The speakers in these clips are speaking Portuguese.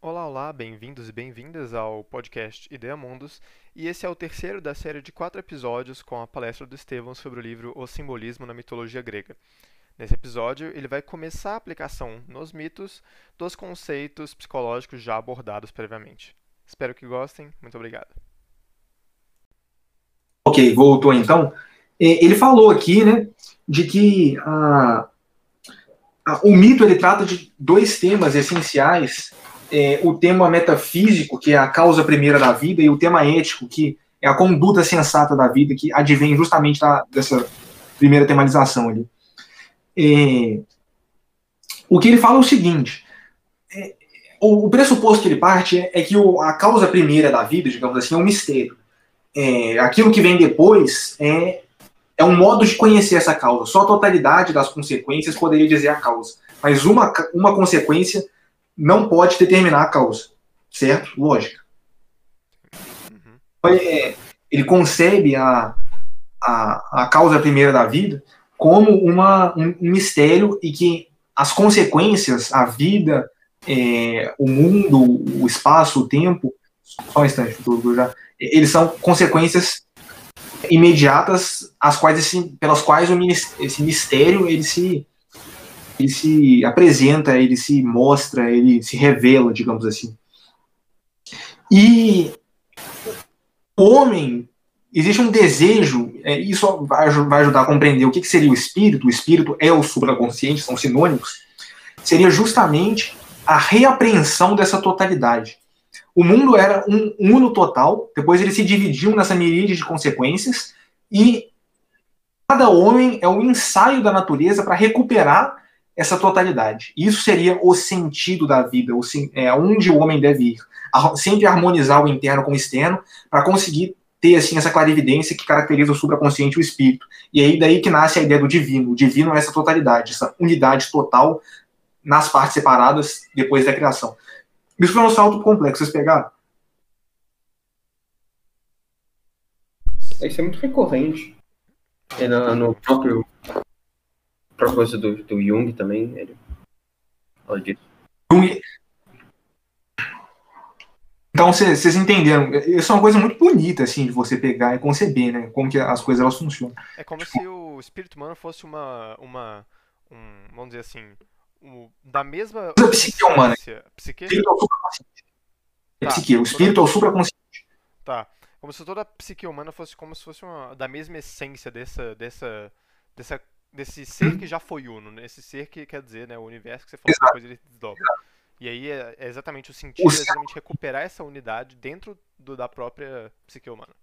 Olá, olá, bem-vindos e bem-vindas ao podcast Ideia Mundos, e esse é o terceiro da série de quatro episódios com a palestra do Estevão sobre o livro O Simbolismo na Mitologia Grega. Nesse episódio, ele vai começar a aplicação nos mitos dos conceitos psicológicos já abordados previamente. Espero que gostem, muito obrigado. Ok, voltou então. Ele falou aqui, né, de que a, a, o mito ele trata de dois temas essenciais é, o tema metafísico, que é a causa primeira da vida, e o tema ético, que é a conduta sensata da vida, que advém justamente da, dessa primeira tematização ali. É, o que ele fala é o seguinte: é, o, o, pressuposto que ele parte é, é que o, a causa primeira da vida, digamos assim, é um mistério. É, aquilo que vem depois é, é um modo de conhecer essa causa. Só a totalidade das consequências poderia dizer a causa. Mas uma, uma consequência não pode determinar a causa, certo? Lógica. Uhum. É, ele concebe a, a, a causa primeira da vida como uma, um, um mistério e que as consequências, a vida, é, o mundo, o espaço, o tempo, só um instante, já, eles são consequências imediatas, as quais esse, pelas quais o, esse mistério ele se ele se apresenta, ele se mostra, ele se revela, digamos assim. E o homem, existe um desejo, é, isso vai, vai ajudar a compreender o que, que seria o espírito, o espírito é o supraconsciente, são sinônimos, seria justamente a reapreensão dessa totalidade. O mundo era um uno total, depois ele se dividiu nessa miríade de consequências, e cada homem é o ensaio da natureza para recuperar essa totalidade. Isso seria o sentido da vida, o, é, onde o homem deve ir. Sempre harmonizar o interno com o externo para conseguir ter assim essa clarividência que caracteriza o supraconsciente e o espírito. E aí daí que nasce a ideia do divino. O divino é essa totalidade, essa unidade total nas partes separadas depois da criação. Isso foi um salto complexo, vocês pegaram? Isso é muito recorrente. É no, no próprio propósito do, do Jung também, ele fala disso. Jung. Então vocês entenderam, isso é uma coisa muito bonita assim de você pegar e conceber, né? Como que as coisas elas funcionam. É como se o espírito humano fosse uma uma um, vamos dizer assim, da mesma a psique humana. Psique? Espírito é o supraconsciente. É tá, psique, o espírito é o supraconsciente. Tá. Como se toda a psique humana fosse como se fosse uma, da mesma essência dessa dessa dessa desse ser que já foi uno, né? Esse ser que quer dizer, né, o universo que você falou, depois ele desdobra. E aí é, é exatamente o sentido, é exatamente recuperar essa unidade dentro do, da própria psique humana.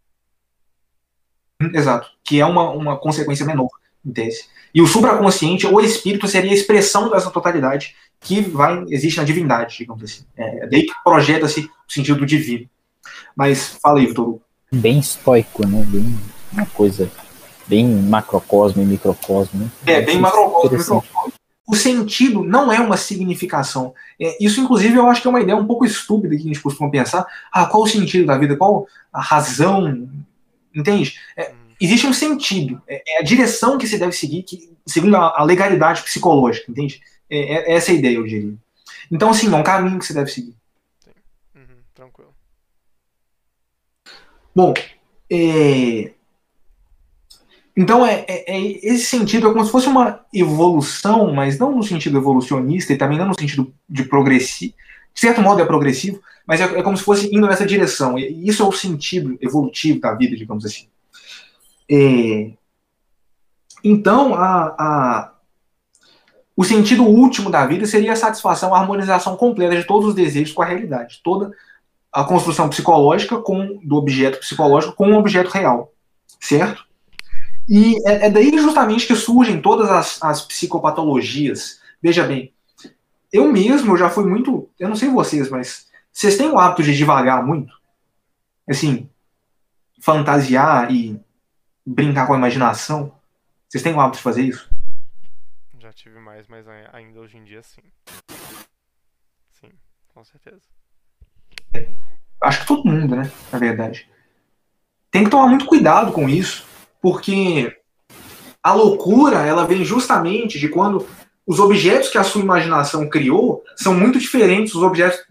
Exato, que é uma, uma consequência menor, entende? E o supraconsciente, ou espírito, seria a expressão dessa totalidade que vai existe na divindade, digamos assim. É, é daí que projeta-se o sentido divino. Mas fala aí, Vitor. Bem estoico, né? Bem uma coisa bem macrocosmo e microcosmo. Né? É, bem macrocosmo e microcosmo. O sentido não é uma significação. É, isso, inclusive, eu acho que é uma ideia um pouco estúpida que a gente costuma pensar. Ah, qual o sentido da vida? Qual a razão? Entende? É, existe um sentido. É, é, a direção que se deve seguir, que, segundo a, a legalidade psicológica, entende? É, é, essa é a ideia, eu diria. Então, assim, é um caminho que se deve seguir. Uhum, tranquilo. Bom, é, então, é, é, esse sentido é como se fosse uma evolução, mas não no sentido evolucionista e também não no sentido de progressivo. De certo modo é progressivo, mas é, é como se fosse indo nessa direção. E isso é o sentido evolutivo da vida, digamos assim. É, então, a, a, o sentido último da vida seria a satisfação, a harmonização completa de todos os desejos com a realidade. Toda a construção psicológica com, do objeto psicológico com o um objeto real. Certo? E é, é daí justamente que surgem todas as, as psicopatologias. Veja bem, eu mesmo já fui muito. Eu não sei vocês, mas vocês têm o hábito de devagar muito? Assim, fantasiar e brincar com a imaginação? Vocês têm o hábito de fazer isso? Já tive mais, mas ainda hoje em dia sim. Sim, com certeza. Acho que todo mundo, né? Na verdade. Tem tem que tomar muito cuidado com isso, porque a loucura ela vem justamente de quando os objetos que a sua imaginação criou são muito diferentes dos objetos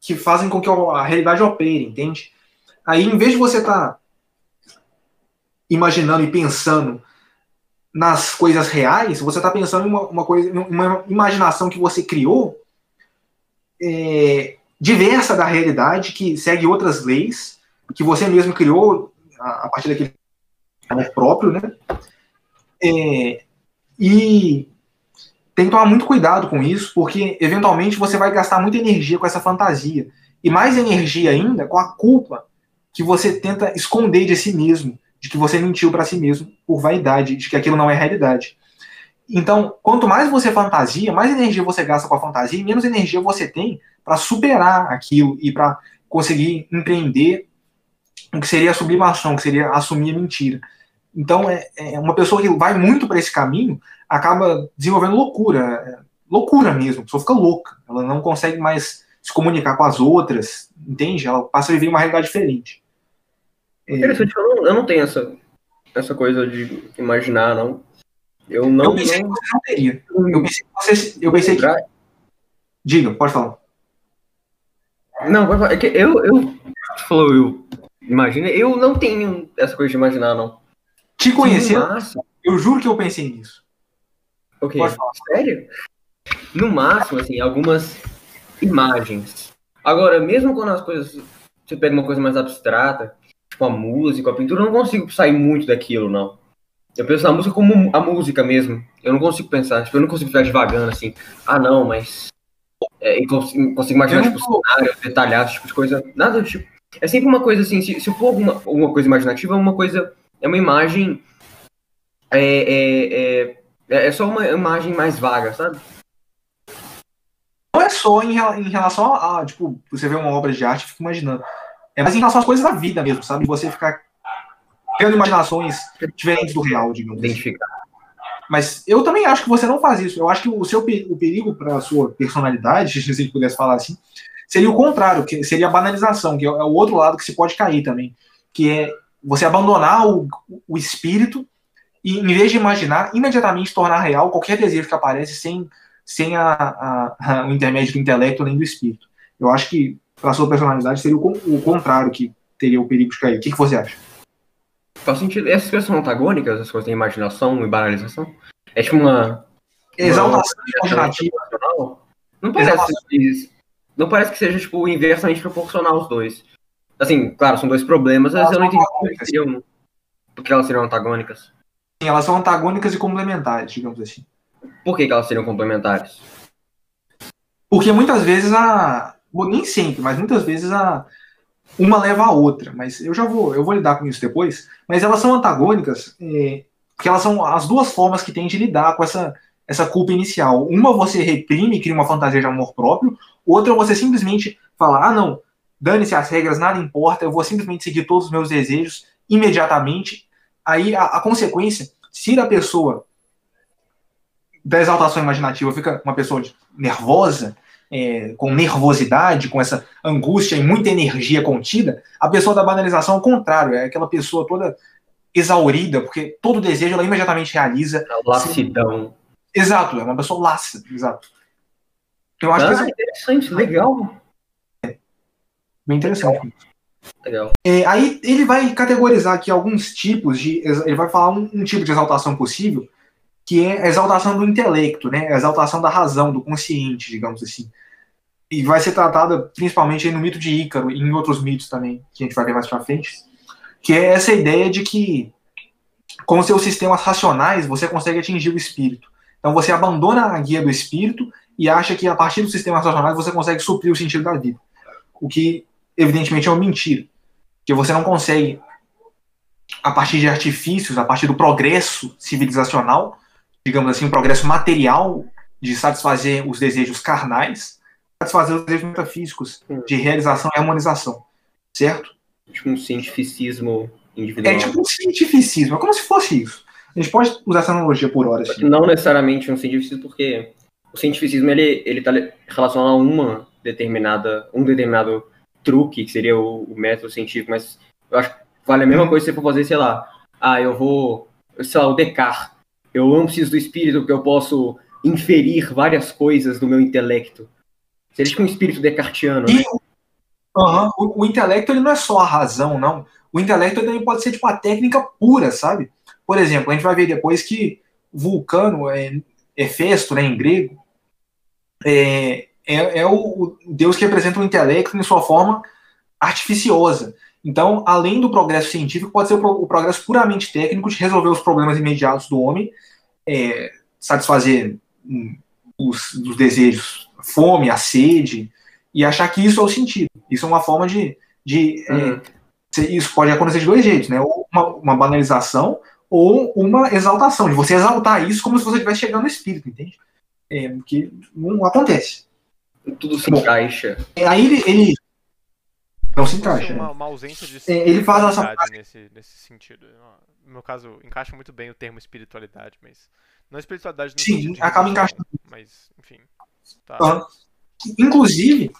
que fazem com que a realidade opere, entende? Aí, em vez de você estar tá imaginando e pensando nas coisas reais, você está pensando em uma, uma, coisa, uma imaginação que você criou é, diversa da realidade, que segue outras leis, que você mesmo criou a, a partir daquele próprio, né? É, e tem que tomar muito cuidado com isso, porque eventualmente você vai gastar muita energia com essa fantasia. E mais energia ainda com a culpa que você tenta esconder de si mesmo, de que você mentiu para si mesmo por vaidade, de que aquilo não é realidade. Então, quanto mais você fantasia, mais energia você gasta com a fantasia, menos energia você tem para superar aquilo e para conseguir empreender o que seria a sublimação, que seria assumir a mentira. Então, é, é uma pessoa que vai muito para esse caminho acaba desenvolvendo loucura, é, loucura mesmo, a pessoa fica louca, ela não consegue mais se comunicar com as outras, entende? Ela passa a viver uma realidade diferente. É... Interessante, eu não, tenho essa, essa coisa de imaginar, não. Eu não. Eu pensei não... que você não teria. Eu pensei que você. Eu pensei que... Diga, pode falar. Não, pode falar. É que eu, eu. Falou, eu. Imagina, eu não tenho essa coisa de imaginar, não. Te conhecendo, eu juro que eu pensei nisso. Ok. Sério? No máximo, assim, algumas imagens. Agora, mesmo quando as coisas. Você pega uma coisa mais abstrata, tipo a música, a pintura, eu não consigo sair muito daquilo, não. Eu penso na música como a música mesmo. Eu não consigo pensar, tipo, eu não consigo ficar devagando assim. Ah, não, mas. É, eu consigo, consigo imaginar, tipo, cenários detalhados, tipo de coisa. Nada tipo. É sempre uma coisa assim, se, se for alguma, alguma coisa imaginativa, é uma coisa. É uma imagem. É, é, é é, é só uma imagem mais vaga, sabe? Não é só em, em relação a, a, tipo, você vê uma obra de arte e fica imaginando. É mais em relação às coisas da vida mesmo, sabe? Você ficar tendo imaginações diferentes do real, digamos assim. Identificar. Mas eu também acho que você não faz isso. Eu acho que o seu o perigo para a sua personalidade, se a gente pudesse falar assim, seria o contrário, que seria a banalização, que é o outro lado que se pode cair também, que é você abandonar o, o espírito e em vez de imaginar, imediatamente tornar real qualquer desejo que aparece sem, sem a, a, a, o intermédio do intelecto nem do espírito. Eu acho que, para sua personalidade, seria o, contrário que teria o perigo de cair. O que, que você acha? Faz sentido. Essas coisas são antagônicas, as coisas têm imaginação e banalização? É tipo uma. Exaltação imaginativa. Não parece, não parece que seja, tipo, inversamente proporcional os dois. Assim, claro, são dois problemas, mas eu não entendi por que elas seriam antagônicas elas são antagônicas e complementares, digamos assim. Por que, que elas seriam complementares? Porque muitas vezes a. Nem sempre, mas muitas vezes a. Uma leva a outra, mas eu já vou, eu vou lidar com isso depois. Mas elas são antagônicas, é, porque elas são as duas formas que tem de lidar com essa, essa culpa inicial. Uma você reprime, cria uma fantasia de amor próprio, outra você simplesmente fala: ah, não, dane-se as regras, nada importa, eu vou simplesmente seguir todos os meus desejos imediatamente aí a, a consequência, se a pessoa da exaltação imaginativa fica uma pessoa nervosa, é, com nervosidade, com essa angústia e muita energia contida, a pessoa da banalização ao contrário, é aquela pessoa toda exaurida, porque todo desejo ela imediatamente realiza. A lassidão. Exato, é uma pessoa laça, exato. Eu acho ah, que essa... interessante, legal. É, bem interessante. Legal. É, aí ele vai categorizar aqui alguns tipos de. Ele vai falar um, um, tipo de exaltação possível, que é a exaltação do intelecto, né? A exaltação da razão, do consciente, digamos assim. E vai ser tratada principalmente no mito de Ícaro e em outros mitos também, que a gente vai ver mais pra frente. Que é essa ideia de que, com seus sistemas racionais, você consegue atingir o espírito. Então você abandona a guia do espírito e acha que a partir dos sistemas racionais você consegue suprir o sentido da vida. O que evidentemente é uma mentira. Que você não consegue, a partir de artifícios, a partir do progresso civilizacional, digamos assim, um progresso material de satisfazer os desejos carnais, satisfazer os desejos metafísicos de realização e harmonização. Certo? Tipo um cientificismo individual. É tipo um cientificismo, é como se fosse isso. A gente pode usar essa analogia por horas. Não necessariamente um cientificismo, porque o cientificismo ele ele está relacionado a uma determinada um determinado truque, que seria o, o, método científico, mas eu acho que Vale a mesma coisa se você for fazer, sei lá, ah, eu vou, sei lá, o Descartes. Eu não preciso do espírito porque eu posso inferir várias coisas do meu intelecto. Seria tipo um espírito descartiano, né? O, o, intelecto ele não é só a razão, não. O intelecto também pode ser tipo a técnica pura, sabe? Por exemplo, a gente vai ver depois que Vulcano, é, Hefesto, né, em grego, é, é, é o, o, deus que representa o intelecto em sua forma artificiosa. Então, além do progresso científico, pode ser o, progresso puramente técnico de resolver os problemas imediatos do homem, é, satisfazer hum, os, os desejos, fome, a sede, e achar que isso é o sentido. Isso é uma forma de. de é, uhum. é, isso pode acontecer de dois jeitos, né? Ou uma, uma, banalização ou uma exaltação, de você exaltar isso como se você estivesse chegando no espírito, entende? É, que não acontece. Tudo se Bom, encaixa. Aí ele, ele não se encaixa. Uma, uma ausência de é, ele faz essa nesse, nesse sentido. No meu caso, encaixa muito bem o termo espiritualidade, mas não é espiritualidade no Sim, acaba encaixando. Mas, enfim. Tá. Inclusive,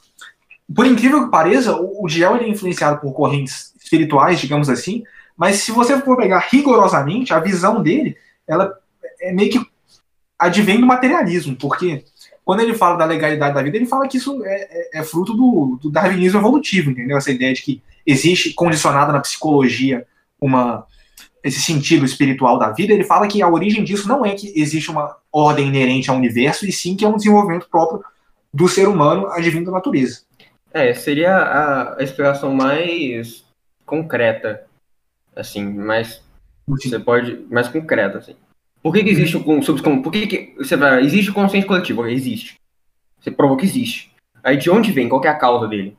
por incrível que pareça, o, o Giel é influenciado por correntes espirituais, digamos assim, mas se você for pegar rigorosamente, a visão dele, ela é meio que advém do materialismo, porque quando ele fala da legalidade da vida, ele fala que isso é, é, é fruto do, do, darwinismo evolutivo, entendeu? Essa ideia de que existe condicionada na psicologia uma esse sentido espiritual da vida, ele fala que a origem disso não é que existe uma ordem inerente ao universo, e sim que é um desenvolvimento próprio do ser humano advindo da natureza. É, seria a, a explicação mais concreta, assim, mais você pode mais concreta, assim. Por que, que existe o subconsciente? Por que, que você vai, existe o consciente coletivo? Existe. Você provou que existe. Aí de onde vem? Qual é a causa dele?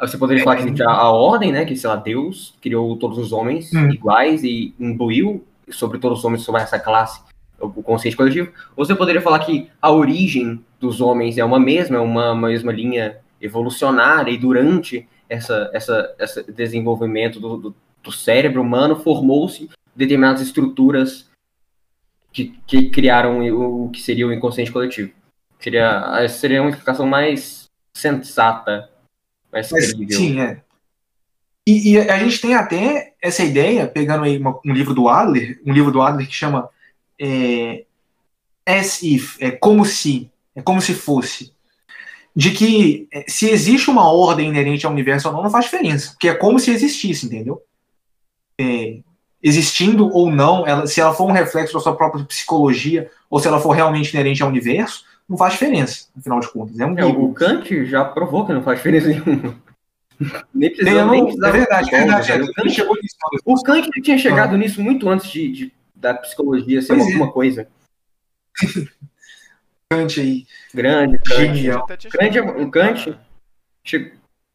Você poderia falar que existe a, a ordem, né? Que, sei lá, Deus criou todos os homens hum. iguais e imbuiu sobre todos os homens sobre essa classe o consciente coletivo. Ou você poderia falar que a origem dos homens é uma mesma, é uma, uma mesma linha evolucionária e durante essa, essa, esse desenvolvimento do, do, do cérebro humano formou-se determinadas estruturas que, que criaram o, o, que seria o inconsciente coletivo. Seria, seria uma explicação mais sensata, mais Mas, Sim, é. E, e, a gente tem até essa ideia, pegando aí uma, um livro do Adler, um livro do Adler que chama é, As If, é como se, é como se fosse, de que é, se existe uma ordem inerente ao universo ou não, não faz diferença, porque é como se existisse, entendeu? É, existindo ou não, ela, se ela for um reflexo da sua própria psicologia, ou se ela for realmente inerente ao universo, não faz diferença, afinal de contas. É, um é o Kant já provou que não faz diferença nenhuma. nem precisa, nem precisava. É verdade, é verdade. É, o, Kant, chegou nisso, o Kant tinha chegado ah. nisso muito antes de, de da psicologia ser pois alguma é. coisa. Kant aí. Grande, Genial. Grande, o Kant.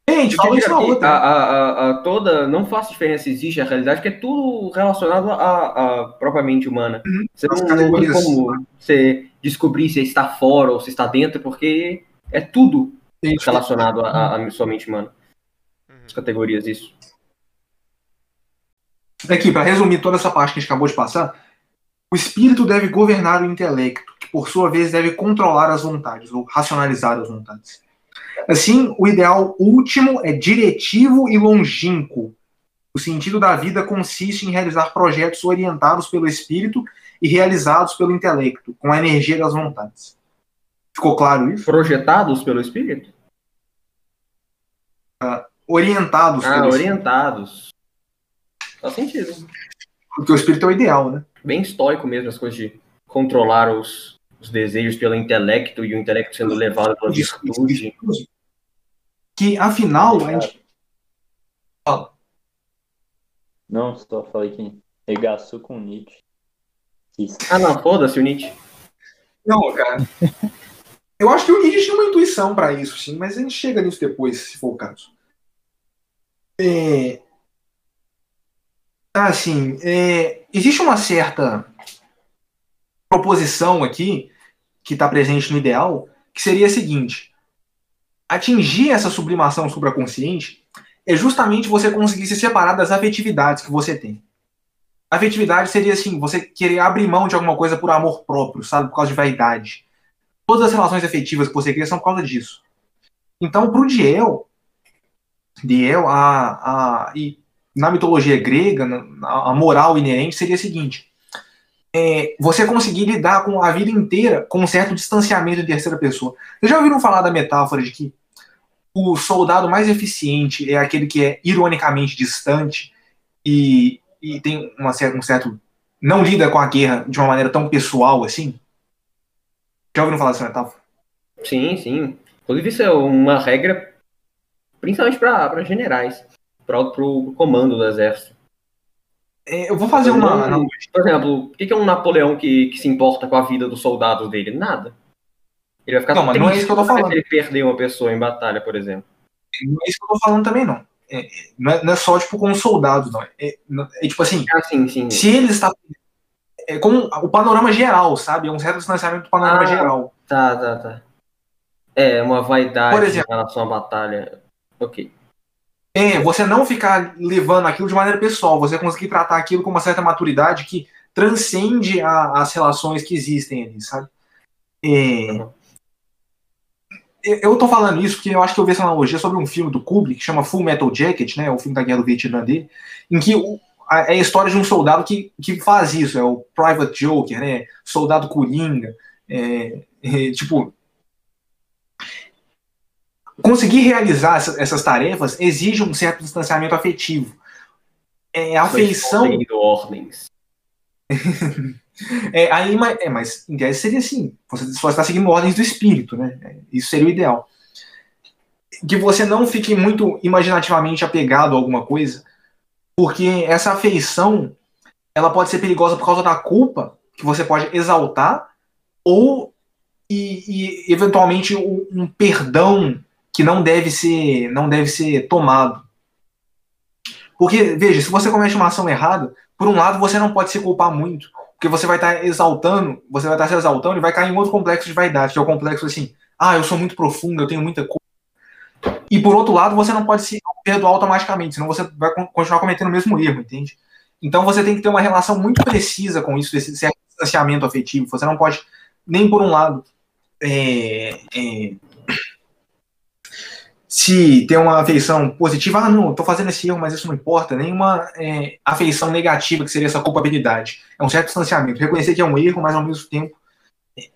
Gente, fala isso a, a, a, a, toda. Não faz diferença se existe a realidade, porque é tudo relacionado à, à própria mente humana. Uhum. Você não, não tem como você descobrir se está fora ou se está dentro, porque é tudo relacionado à, sua mente humana. Uhum. As categorias disso. Aqui, para resumir toda essa parte que a gente acabou de passar, o espírito deve governar o intelecto, que por sua vez deve controlar as vontades, ou racionalizar as vontades. Assim, o ideal último é diretivo e longínquo. O sentido da vida consiste em realizar projetos orientados pelo espírito e realizados pelo intelecto, com a energia das vontades. Ficou claro isso? Projetados pelo espírito? Uh, orientados. Ah, orientados. Faz sentido. Porque o espírito é o ideal, né? Bem estoico mesmo, as coisas de controlar os, os desejos pelo intelecto e o intelecto sendo levado pela virtude. Que, afinal, a gente... Fala. Não, só falei que regaçou com Nietzsche. Isso. Ah, não, foda-se o Nietzsche. Não, cara. Eu acho que o Nietzsche tinha uma intuição para isso, sim, mas a gente chega nisso depois, se for o caso. É, Assim, é, existe uma certa proposição aqui, que está presente no ideal, que seria a seguinte: atingir essa sublimação supraconsciente é justamente você conseguir se separar das afetividades que você tem. Afetividade seria assim, você querer abrir mão de alguma coisa por amor próprio, sabe? Por causa de vaidade. Todas as relações afetivas que você cria são por causa disso. Então, para o Diel, Diel a, a, e na mitologia grega, a moral inerente seria a seguinte: é, você conseguir lidar com a vida inteira com um certo distanciamento em terceira pessoa. Vocês já ouviram falar da metáfora de que o soldado mais eficiente é aquele que é ironicamente distante e, e tem uma, um certo. não lida com a guerra de uma maneira tão pessoal assim? Já ouviram falar dessa metáfora? Sim, sim. Inclusive, isso é uma regra, principalmente para generais, para o comando do exército. É, eu vou fazer uma. Não, por exemplo, o que é um Napoleão que, que se importa com a vida dos soldados dele? Nada. Ele vai ficar não, mas não é isso que eu tô falando. se ele perder uma pessoa em batalha, por exemplo. Não é isso que eu tô falando também, não. É, não, é, não, é, só, tipo, com soldados, não. É, é tipo assim, ah, sim, sim. se ele está... É como o panorama geral, sabe? É um certo distanciamento do panorama ah, geral. Tá, tá, tá. É, uma vaidade por exemplo, em relação à batalha. Ok. É, você não ficar levando aquilo de maneira pessoal, você conseguir tratar aquilo com uma certa maturidade que transcende a, as relações que existem ali, sabe? É, uhum eu tô falando isso porque eu acho que eu vi essa analogia sobre um filme do Kubrick que chama Full Metal Jacket, né? O filme da Guerra do Vietnã dele, em que o, a, é a história de um soldado que, que faz isso, é o Private Joker, né? Soldado Coringa, é, é, tipo conseguir realizar essa, essas tarefas exige um certo distanciamento afetivo. É a afeição. ordens. É, aí, mas, é, mas em tese seria assim: você está seguindo ordens do espírito, né? Isso seria o ideal. Que você não fique muito imaginativamente apegado a alguma coisa, porque essa afeição ela pode ser perigosa por causa da culpa que você pode exaltar ou e, e eventualmente um, um perdão que não deve ser não deve ser tomado. Porque veja, se você comete uma ação errada, por um lado você não pode se culpar muito, porque você vai estar exaltando, você vai estar se exaltando e vai cair em outro complexo de vaidade, que é o complexo assim, ah, eu sou muito profundo, eu tenho muita coisa. E por outro lado, você não pode se perdoar automaticamente, senão você vai continuar cometendo o mesmo erro, entende? Então você tem que ter uma relação muito precisa com isso, desse certo distanciamento afetivo. Você não pode, nem por um lado, é, é, se tem uma afeição positiva, ah, não, estou fazendo esse erro, mas isso não importa, nenhuma é, afeição negativa, que seria essa culpabilidade. É um certo distanciamento. Reconhecer que é um erro, mas ao mesmo tempo é,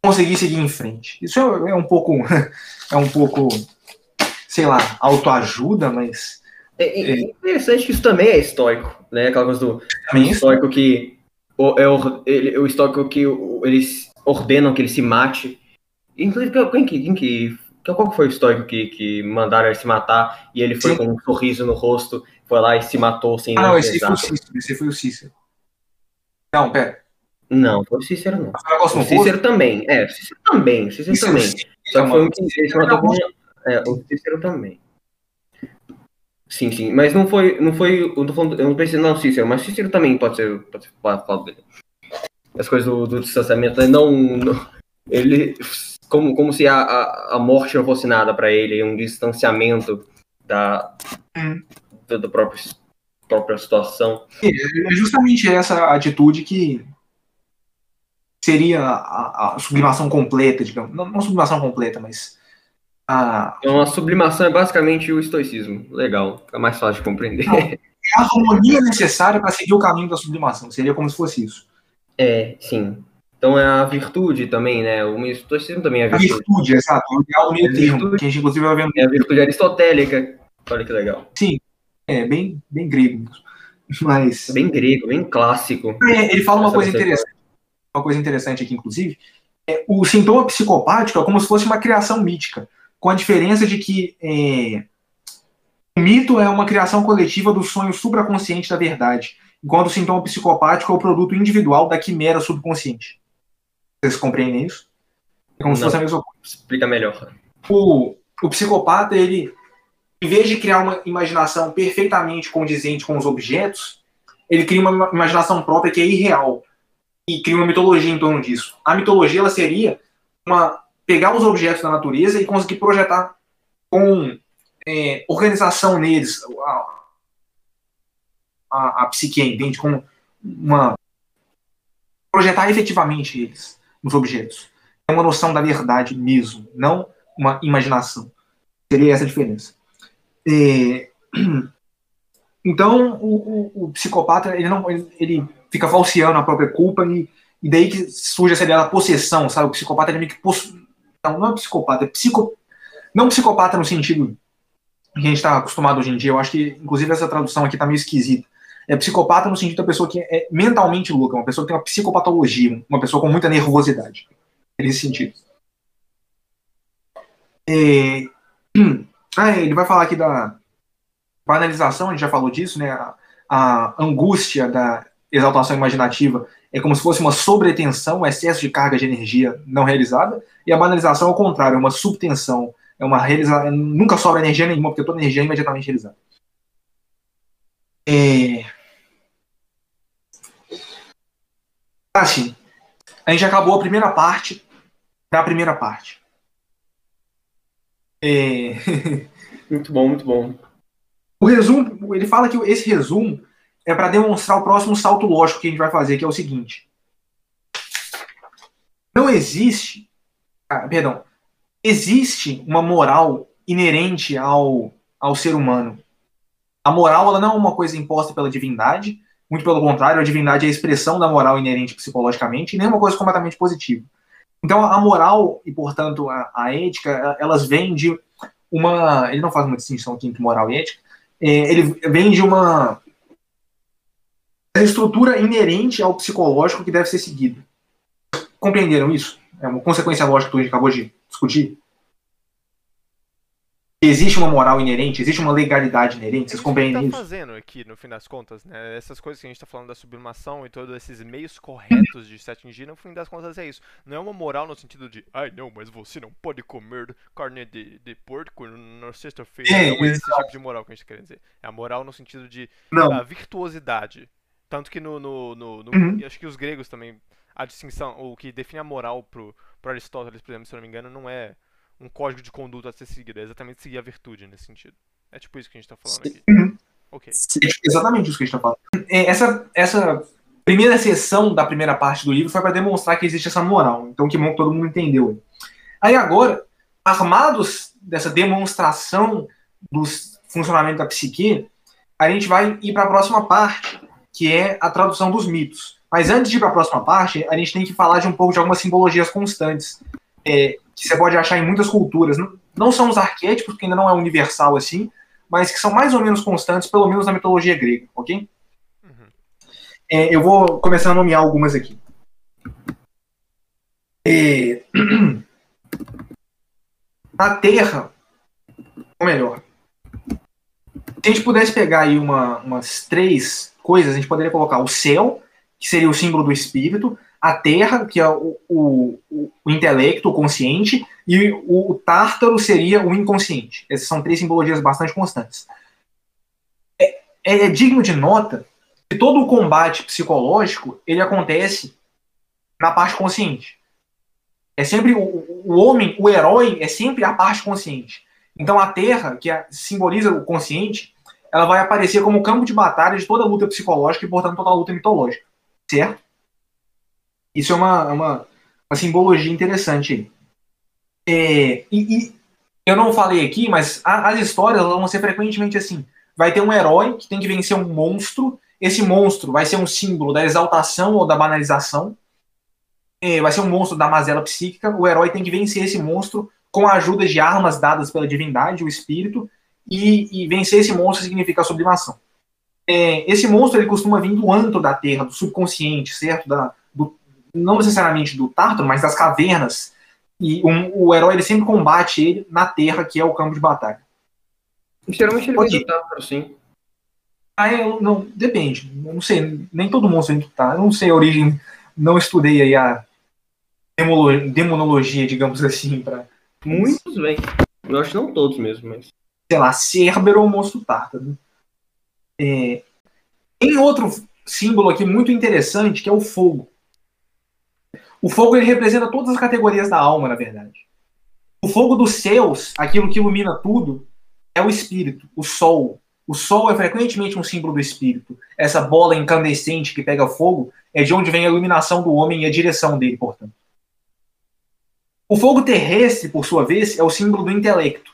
conseguir seguir em frente. Isso é, é um pouco, é um pouco, sei lá, autoajuda, mas. É, é, é, interessante que isso também é estoico, né? Aquela coisa do, do estoico que o, é o, ele, o estoico que eles ordenam que ele se mate. Inclusive, quem que, quem que então, qual foi o histórico que, que mandaram ele se matar e ele foi Sim. com um sorriso no rosto, foi lá e se matou sem Ah, não, esse foi, o Cícero, esse foi o Cícero. Não, pera. Não, foi o Cícero, não. O Cícero também. É, o Cícero também. O Cícero, Cícero também. Só que foi um que ele se matou com. É, o Cícero também. Sim, sim. Mas não foi. Não foi eu, tô falando, eu não pensei, não, Cícero, mas Cícero também pode ser. Pode ser pode dele. As coisas do, do distanciamento, não, não. Ele como, como se a, a, a morte não fosse nada para ele, um distanciamento da, hum. da, da própria, própria situação. É justamente essa atitude que seria a, a sublimação completa, digamos. Não, não sublimação completa, mas. A... Então, a sublimação é basicamente o estoicismo. Legal, fica mais fácil de compreender. Não, é a harmonia necessária para seguir o caminho da sublimação. Seria como se fosse isso. É, sim. Então é a virtude também, né? O estoicismo também é a virtude. A virtude, exato. É o meio termo, que a gente inclusive vai ver. É a virtude aristotélica. Olha que legal. Sim, é bem, bem grego. Mas... Bem grego, bem clássico. É, ele fala uma coisa interessante. Uma coisa interessante aqui, inclusive. É, o sintoma psicopático é como se fosse uma criação mítica, com a diferença de que é, o mito é uma criação coletiva do sonho supraconsciente da verdade, enquanto o sintoma psicopático é o produto individual da quimera subconsciente. Vocês compreendem isso? É como Não. se fosse a mesma coisa. Explica melhor. O, o psicopata, ele, em vez de criar uma imaginação perfeitamente condizente com os objetos, ele cria uma imaginação própria que é irreal e cria uma mitologia em torno disso. A mitologia ela seria uma pegar os objetos da natureza e conseguir projetar com é, organização neles a, a, a psique, entende? Como uma projetar efetivamente eles nos objetos. É uma noção da verdade mesmo, não uma imaginação. Seria essa a diferença. É... Então, o, o, o psicopata, ele não ele, fica falseando a própria culpa e, e daí que surge essa ideia da possessão, sabe? O psicopata, ele meio que possu... Não, não é psicopata, é psico... Não psicopata no sentido que a gente está acostumado hoje em dia. Eu acho que, inclusive, essa tradução aqui tá meio esquisita. É psicopata no sentido da pessoa que é mentalmente louca, uma pessoa que tem uma psicopatologia, uma pessoa com muita nervosidade. Nesse sentido. É... Ah, ele vai falar aqui da banalização, a gente já falou disso, né? A, a angústia da exaltação imaginativa é como se fosse uma sobretensão, um excesso de carga de energia não realizada, e a banalização, ao contrário, é uma subtensão, é uma realização, nunca sobra energia nenhuma, porque toda energia é imediatamente realizada. É... Assim, a gente acabou a primeira parte da primeira parte. É... muito bom, muito bom. O resumo, ele fala que esse resumo é para demonstrar o próximo salto lógico que a gente vai fazer, que é o seguinte. Não existe, ah, perdão, existe uma moral inerente ao, ao ser humano. A moral ela não é uma coisa imposta pela divindade, muito pelo contrário, a divindade é a expressão da moral inerente psicologicamente, e nem uma coisa completamente positiva. Então, a moral e, portanto, a, a ética, elas vêm de uma. Ele não faz uma distinção aqui entre moral e ética. É, ele vem de uma estrutura inerente ao psicológico que deve ser seguida. Compreenderam isso? É uma consequência lógica que a gente acabou de discutir? Existe uma moral inerente, existe uma legalidade inerente, vocês compreendem tá isso? fazendo aqui, no fim das contas, né? Essas coisas que a gente está falando da sublimação e todos esses meios corretos de se atingir, no fim das contas é isso. Não é uma moral no sentido de, ai não, mas você não pode comer carne de, de porco na sexta-feira. É, não é esse tipo de moral que a gente quer dizer. É a moral no sentido de a virtuosidade. Tanto que no. no, no, no uhum. Acho que os gregos também. A distinção, o que define a moral pro, pro Aristóteles, por exemplo, se eu não me engano, não é um código de conduta a ser seguido, é exatamente seguir a virtude nesse sentido. É tipo isso que a gente tá falando aqui. Uhum. Ok. exatamente isso que a gente tá falando. É, essa, essa primeira sessão da primeira parte do livro foi para demonstrar que existe essa moral. Então, que bom que todo mundo entendeu. Aí agora, armados dessa demonstração do funcionamento da psique, a gente vai ir para a próxima parte, que é a tradução dos mitos. Mas antes de ir para a próxima parte, a gente tem que falar de um pouco de algumas simbologias constantes, é, que você pode achar em muitas culturas. Não, não são os arquétipos, que ainda não é universal assim, mas que são mais ou menos constantes, pelo menos na mitologia grega, ok? Uhum. É, eu vou começar a nomear algumas aqui. É... A Terra, ou melhor, se a gente pudesse pegar aí uma, umas três coisas, a gente poderia colocar o céu, que seria o símbolo do espírito, a Terra, que é o, o, o intelecto, o consciente, e o, Tártaro seria o inconsciente. Essas são três simbologias bastante constantes. É, é, é digno de nota que todo o combate psicológico ele acontece na parte consciente. É sempre o, o homem, o herói, é sempre a parte consciente. Então a Terra, que é, simboliza o consciente, ela vai aparecer como campo de batalha de toda luta psicológica e, portanto, toda luta mitológica. Certo? Isso é uma, uma, uma simbologia interessante. É, e, e, eu não falei aqui, mas a, as histórias vão ser frequentemente assim. Vai ter um herói que tem que vencer um monstro. Esse monstro vai ser um símbolo da exaltação ou da banalização. É, vai ser um monstro da mazela psíquica. O herói tem que vencer esse monstro com a ajuda de armas dadas pela divindade, o espírito. E, e vencer esse monstro significa sublimação. É, esse monstro ele costuma vir do antro da Terra, do subconsciente, certo? Da, não necessariamente do Tártaro, mas das cavernas. E um, o herói ele sempre combate ele na Terra, que é o campo de batalha. Geralmente ele Pode... vem do Tártaro, sim. Ah, eu, não, depende. Eu não sei, nem todo mundo vem do Tártaro. Eu não sei a origem, não estudei aí a demonologia, digamos assim, para Muitos vêm. Eu acho que não todos mesmo, mas. Sei lá, Cerbero ou monstro tártaro. É... Tem outro símbolo aqui muito interessante, que é o fogo. O fogo ele representa todas as categorias da alma, na verdade. O fogo dos céus, aquilo que ilumina tudo, é o espírito, o sol. O sol é frequentemente um símbolo do espírito. Essa bola incandescente que pega fogo é de onde vem a iluminação do homem e a direção dele, portanto. O fogo terrestre, por sua vez, é o símbolo do intelecto.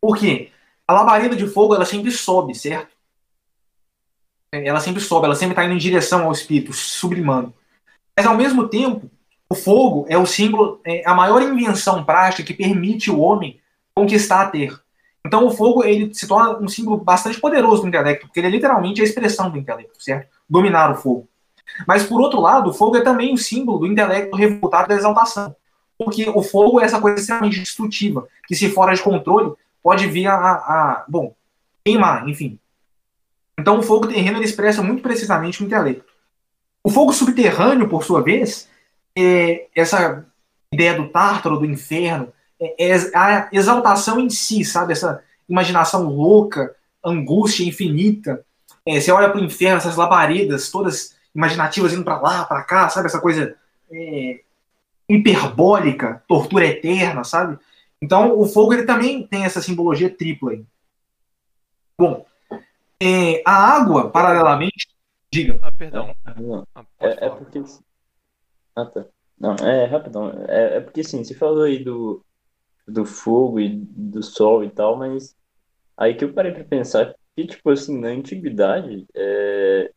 Por quê? A labareda de fogo ela sempre sobe, certo? ela sempre sobe, ela sempre está indo em direção ao espírito, sublimando. Mas ao mesmo tempo, o fogo é o símbolo, é a maior invenção prática que permite o homem conquistar a terra. Então o fogo ele se torna um símbolo bastante poderoso do intelecto, porque ele é literalmente a expressão do intelecto, certo? Dominar o fogo. Mas por outro lado, o fogo é também o símbolo do intelecto revoltado da exaltação. Porque o fogo é essa coisa extremamente destrutiva, que se fora de controle, pode vir a, a bom, queimar, enfim. Então o fogo terreno ele expressa muito precisamente o intelecto. O fogo subterrâneo, por sua vez, é essa ideia do tártaro, do inferno, é, é a exaltação em si, sabe? Essa imaginação louca, angústia infinita. É, você olha para o inferno, essas labaredas todas imaginativas indo para lá, para cá, sabe? Essa coisa é, hiperbólica, tortura eterna, sabe? Então, o fogo ele também tem essa simbologia tripla. Aí. Bom, é, a água, paralelamente, diga. Ah, perdão. Não, ah, é, é, porque. Ah, tá. Não, é rapidão. É, é porque assim, você falou aí do, do fogo e do sol e tal, mas aí que eu parei pra pensar que, tipo assim, na antiguidade, é,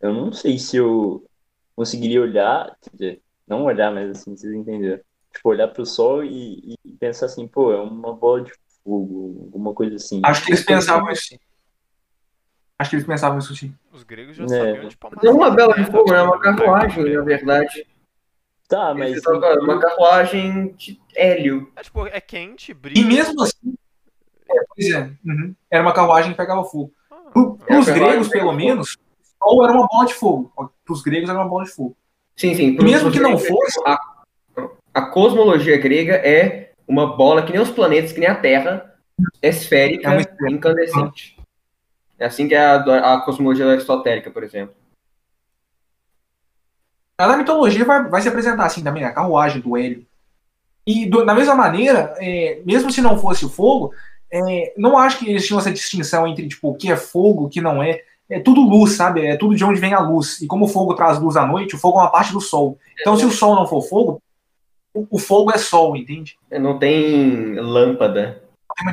eu não sei se eu conseguiria olhar, quer dizer, não olhar, mas assim, vocês entenderam. Tipo, olhar pro sol e, e pensar assim, pô, é uma bola de fogo, alguma coisa assim. Acho que eles pensavam isso. Acho que eles pensavam isso sim. Os gregos já é. sabiam de palmas. Não uma bela de fogo, é uma carruagem, na verdade. Tá, mas. Uma carruagem de hélio. É, tipo, é quente, brilha. E mesmo assim. É, pois é. Uhum. Era uma carruagem que pegava fogo. Ah, Para os gregos, pelo menos, ou era uma bola de fogo. Para os gregos era uma bola de fogo. Sim, sim. Mesmo que não fosse. A, a, cosmologia grega é uma bola que nem os planetas, que nem a Terra, esférica, é incandescente. É assim que é a, a cosmologia aristotélica, por exemplo. Na mitologia vai, vai se apresentar assim também, a carruagem do Hélio. E do, da mesma maneira, é, mesmo se não fosse o fogo, é, não acho que eles tinham essa distinção entre tipo, o que é fogo, o que não é é tudo luz, sabe? É tudo de onde vem a luz. E como o fogo traz luz à noite, o fogo é uma parte do sol. Então, se o sol não for fogo, o fogo é sol, entende? É, não tem lâmpada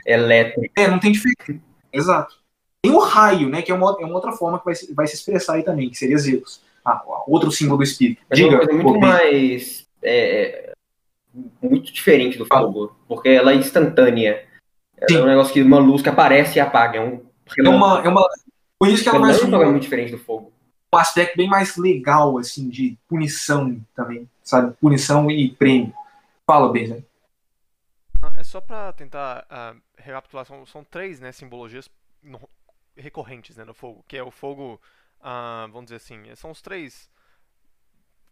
elétrica. É, não tem diferença. Exato. Tem o raio, né? Que é uma, é uma outra forma que vai, vai se expressar aí também, que seria Zeus. Ah, outro símbolo do espírito. Mas Diga, é uma coisa muito mais. É, muito diferente do fogo, porque ela é instantânea. Ela é um negócio que uma luz que aparece e apaga. É, um... é, uma, é, uma, por isso que ela vai ser um muito diferente do fogo. Um aspecto bem mais legal, assim, de punição também, sabe? Punição e prêmio. Fala, Benjamin. Ah, é só para tentar uh, recapitular, são, são três né, simbologias recorrentes né, no fogo, que é o fogo, uh, vamos dizer assim, são os três,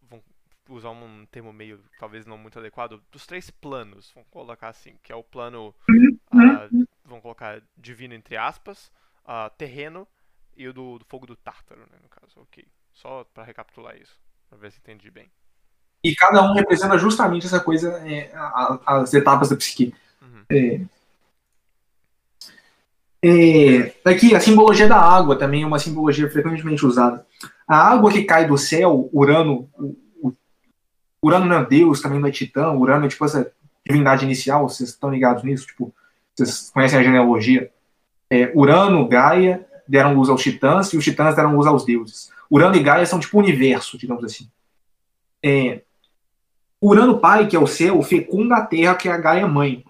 vamos usar um termo meio, talvez não muito adequado, dos três planos, vamos colocar assim, que é o plano, uh, vamos colocar divino entre aspas, terreno e o do, do fogo do Tártaro, né, no caso. Ok. Só para recapitular isso, para ver se entendi bem. E cada um representa justamente essa coisa, é, as etapas da psique. Uhum. É, é, aqui, a simbologia da água também é uma simbologia frequentemente usada. A água que cai do céu, Urano, Urano não é Deus, também não é Titã, Urano é tipo essa divindade inicial, vocês estão ligados nisso? Tipo, vocês conhecem a genealogia? É, Urano, Gaia, deram luz aos titãs e os titãs deram luz aos deuses. Urano e Gaia são tipo o universo, digamos assim. É, Urano pai, que é o céu, fecunda a terra, que é a Gaia mãe.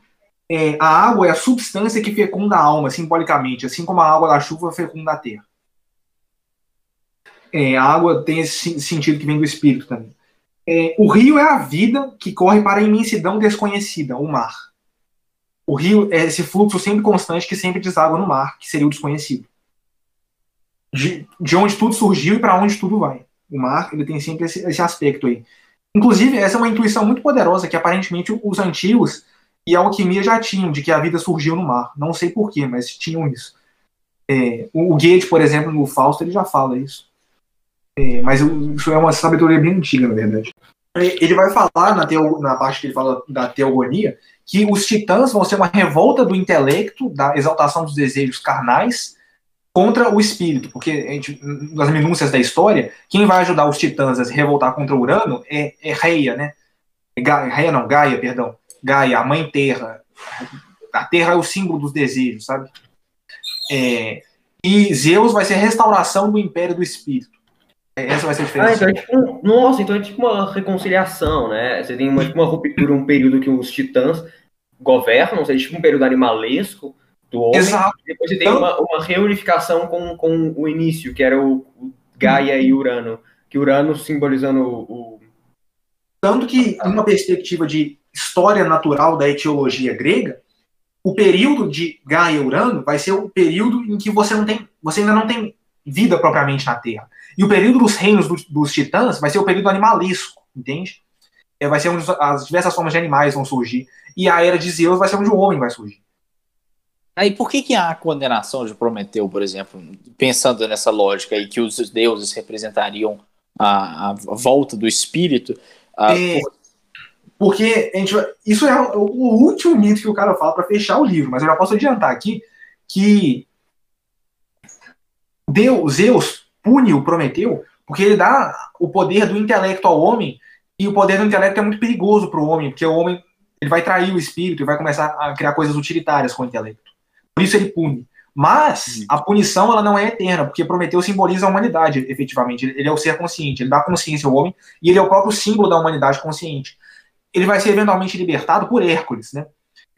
É, a água é a substância que fecunda a alma, simbolicamente, assim como a água da chuva fecunda a terra. É, a água tem esse sentido que vem do espírito também. É, o rio é a vida que corre para a imensidão desconhecida, o mar. O rio é esse fluxo sempre constante que sempre deságua no mar, que seria o desconhecido de, de onde tudo surgiu e para onde tudo vai. O mar ele tem sempre esse, esse, aspecto aí. Inclusive, essa é uma intuição muito poderosa que aparentemente os antigos e a alquimia já tinham, de que a vida surgiu no mar. Não sei porquê, mas tinham isso. É, o Goethe, por exemplo, no Fausto, ele já fala isso. É, mas isso é uma sabedoria bem antiga, na verdade. Ele vai falar na, teo, na parte que ele fala da teogonia que os titãs vão ser uma revolta do intelecto, da exaltação dos desejos carnais, contra o espírito, porque gente, nas minúcias da história, quem vai ajudar os titãs a se revoltar contra Urano é, é Reia, né? Gaia, Reia não, Gaia, perdão. Gaia, a mãe terra. A terra é o símbolo dos desejos, sabe? É, E Zeus vai ser a restauração do império do espírito. É, essa vai ser a diferença. Ah, então é tipo, nossa, então é tipo uma reconciliação, né? Você tem uma, tipo uma ruptura, um período que os titãs governam, seja tipo um período animalesco do homem. Exato. Depois você tem uma, uma reunificação com, com o início, que era o, Gaia e Urano. Que Urano simbolizando o, o... Tanto que, em uma perspectiva de história natural da etiologia grega, o período de Gaia e Urano vai ser o período em que você não tem, você ainda não tem vida propriamente na Terra. E o período dos reinos dos, dos titãs vai ser o período animalesco, entende? É, vai ser onde as diversas formas de animais vão surgir. E a era de Zeus vai ser onde o homem vai surgir. Aí por que, que há a condenação de Prometeu, por exemplo, pensando nessa lógica aí que os deuses representariam a, a volta do espírito? A, é, por... Porque a gente vai... isso é o, o último mito que o cara fala para fechar o livro, mas eu já posso adiantar aqui que Deus, Zeus pune o Prometeu porque ele dá o poder do intelecto ao homem e o poder do intelecto é muito perigoso para o homem, porque o homem ele vai trair o espírito e vai começar a criar coisas utilitárias com o intelecto. Por isso ele pune. Mas a punição ela não é eterna, porque Prometeu simboliza a humanidade, efetivamente. Ele é o ser consciente, ele dá consciência ao homem e ele é o próprio símbolo da humanidade consciente. Ele vai ser eventualmente libertado por Hércules, né?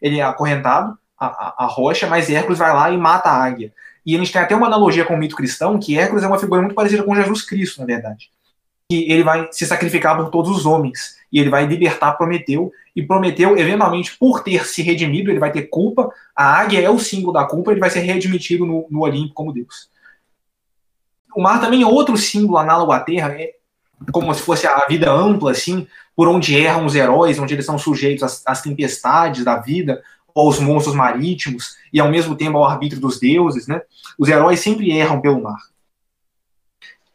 Ele é acorrentado à, rocha, mas Hércules vai lá e mata a águia. E a gente tem até uma analogia com o mito cristão, que Hércules é uma figura muito parecida com Jesus Cristo, na verdade. Que ele vai se sacrificar por todos os homens, e ele vai libertar Prometeu, e Prometeu, eventualmente, por ter se redimido, ele vai ter culpa, a águia é o símbolo da culpa, ele vai ser readmitido no, no Olimpo como Deus. O mar também é outro símbolo análogo à Terra, é como se fosse a vida ampla, assim, por onde erram os heróis, onde eles são sujeitos às, às tempestades da vida, aos monstros marítimos e ao mesmo tempo ao arbítrio dos deuses, né? Os heróis sempre erram pelo mar.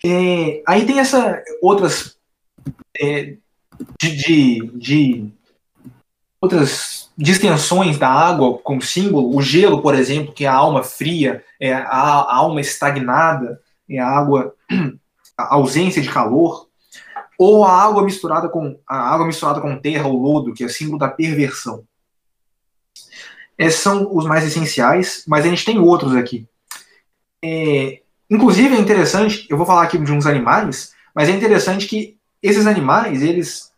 É, aí tem essa outras é, de, de, de, outras distensões da água como símbolo, o gelo, por exemplo, que é a alma fria, é a, a alma estagnada, é a água, a ausência de calor, ou a água misturada com a água misturada com terra ou lodo, que é símbolo da perversão. Esses são os mais essenciais, mas a gente tem outros aqui. É, inclusive é interessante, eu vou falar aqui de uns animais, mas é interessante que esses animais, eles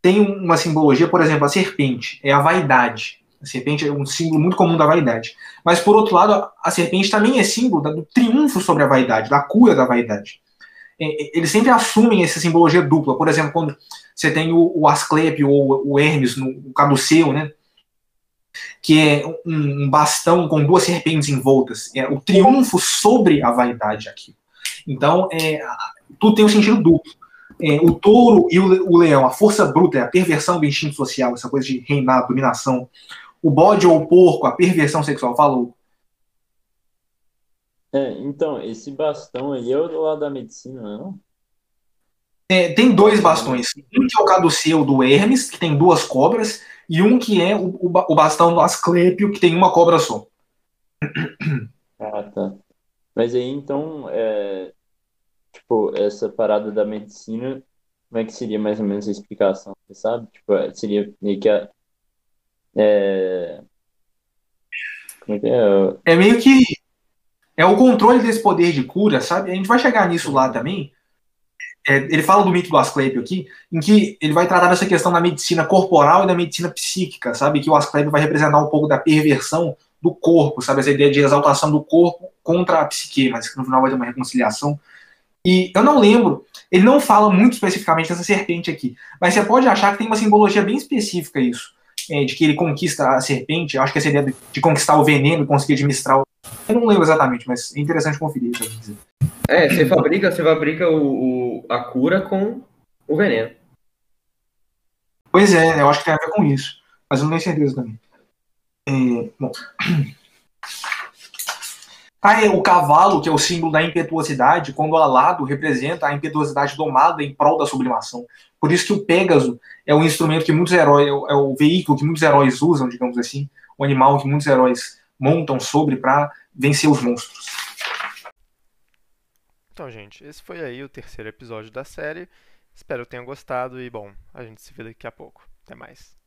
têm uma simbologia, por exemplo, a serpente, é a vaidade. A serpente é um símbolo muito comum da vaidade. Mas, por outro lado, a serpente também é símbolo do triunfo sobre a vaidade, da cura da vaidade. É, eles sempre assumem essa simbologia dupla. Por exemplo, quando você tem o, o Asclepio ou o Hermes no caduceu, né? que é um, bastão com duas serpentes envoltas. É o triunfo sobre a vaidade aqui. Então, é, tudo tem um sentido duplo. É, o touro e o, o, leão, a força bruta, é a perversão do instinto social, essa coisa de reinar, dominação. O bode ou o porco, a perversão sexual. Falou. É, então, esse bastão aí é o do lado da medicina, não? É, tem dois bastões. Um que é o caduceu do Hermes, que tem duas cobras, e um que é o, o bastão do Asclepio, que tem uma cobra só. Ah, tá. Mas aí, então, é, tipo, essa parada da medicina, como é que seria mais ou menos a explicação, você sabe? Tipo, é, seria meio que a... É... Como é que é? É meio que... É o controle desse poder de cura, sabe? A gente vai chegar nisso lá também, é, ele fala do mito do Asclepio aqui, em que ele vai tratar dessa questão da medicina corporal e da medicina psíquica, sabe? Que o Asclepio vai representar um pouco da perversão do corpo, sabe? Essa ideia de exaltação do corpo contra a psique, mas que no final vai ter uma reconciliação. E eu não lembro, ele não fala muito especificamente dessa serpente aqui, mas você pode achar que tem uma simbologia bem específica isso, é, de que ele conquista a serpente, acho que essa ideia de, de conquistar o veneno e conseguir administrar o... Eu não lembro exatamente, mas é interessante conferir. Dizer. É, você fabrica, você fabrica o, o, a cura com o veneno. Pois é, eu acho que tem a ver com isso. Mas eu não tenho certeza também. É, bom. Ah, é, o cavalo, que é o símbolo da impetuosidade, quando alado, representa a impetuosidade domada em prol da sublimação. Por isso que o Pégaso é o instrumento que muitos heróis, é é o veículo que muitos heróis usam, digamos assim, o animal que muitos heróis montam sobre para vencer os monstros. Então, gente, esse foi aí o terceiro episódio da série. Espero que tenham gostado e, bom, a gente se vê daqui a pouco. Até mais.